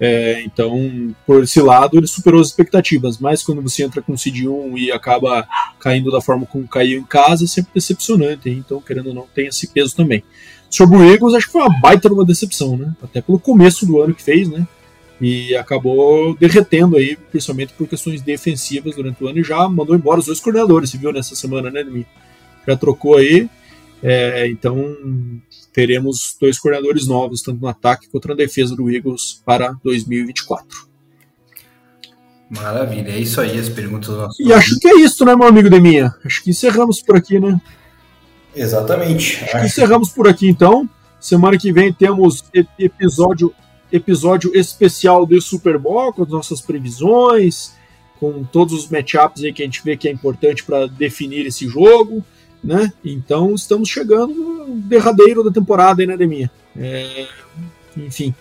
S2: É, então, por esse lado, ele superou as expectativas, mas quando você entra com o seed 1 e acaba caindo da forma como caiu em casa, é sempre decepcionante, hein? então, querendo ou não, tem esse peso também. Sobre o Eagles, acho que foi uma baita uma decepção, né? Até pelo começo do ano que fez, né? E acabou derretendo aí, principalmente por questões defensivas durante o ano, e já mandou embora os dois coordenadores, você viu nessa semana, né, Demi? Já trocou aí. É, então teremos dois coordenadores novos, tanto no ataque quanto na defesa do Eagles para 2024.
S3: Maravilha, é isso aí as perguntas do nosso.
S2: E acho que é isso, né, meu amigo Deminha? Acho que encerramos por aqui, né?
S3: Exatamente.
S2: Acho que encerramos por aqui então. Semana que vem temos episódio episódio especial do Super Bowl com as nossas previsões, com todos os matchups aí que a gente vê que é importante para definir esse jogo né? Então estamos chegando no derradeiro da temporada, aí, né, Deminha? É, enfim,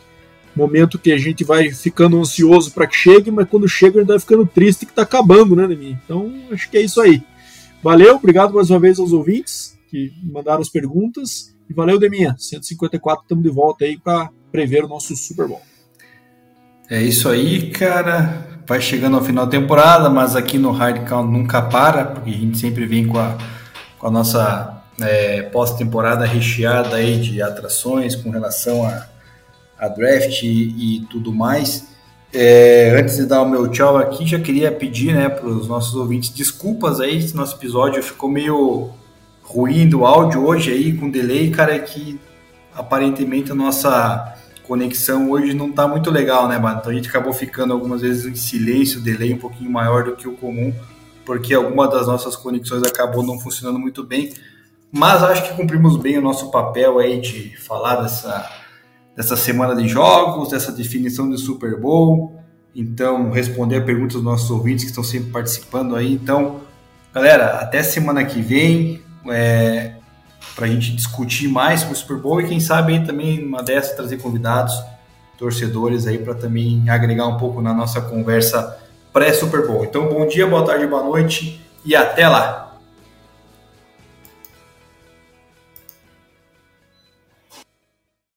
S2: momento que a gente vai ficando ansioso para que chegue, mas quando chega a gente vai ficando triste que está acabando, né, Deminha? Então acho que é isso aí. Valeu, obrigado mais uma vez aos ouvintes que mandaram as perguntas. E valeu, Deminha. 154, estamos de volta aí para prever o nosso Super Bowl.
S3: É isso aí, cara. Vai chegando ao final da temporada, mas aqui no Hard Count nunca para, porque a gente sempre vem com a com a nossa é, pós-temporada recheada aí de atrações com relação a, a draft e, e tudo mais. É, antes de dar o meu tchau aqui, já queria pedir né, para os nossos ouvintes desculpas aí se nosso episódio ficou meio ruim do áudio hoje aí, com delay, cara, que aparentemente a nossa conexão hoje não está muito legal, né, mano? Então a gente acabou ficando algumas vezes em silêncio, delay um pouquinho maior do que o comum, porque alguma das nossas conexões acabou não funcionando muito bem. Mas acho que cumprimos bem o nosso papel aí de falar dessa, dessa semana de jogos, dessa definição do Super Bowl. Então, responder a perguntas dos nossos ouvintes que estão sempre participando aí. Então, galera, até semana que vem. É, para a gente discutir mais sobre o Super Bowl e quem sabe aí também uma dessa trazer convidados, torcedores aí para também agregar um pouco na nossa conversa pré-Super Bowl. Então, bom dia, boa tarde, boa noite e até lá!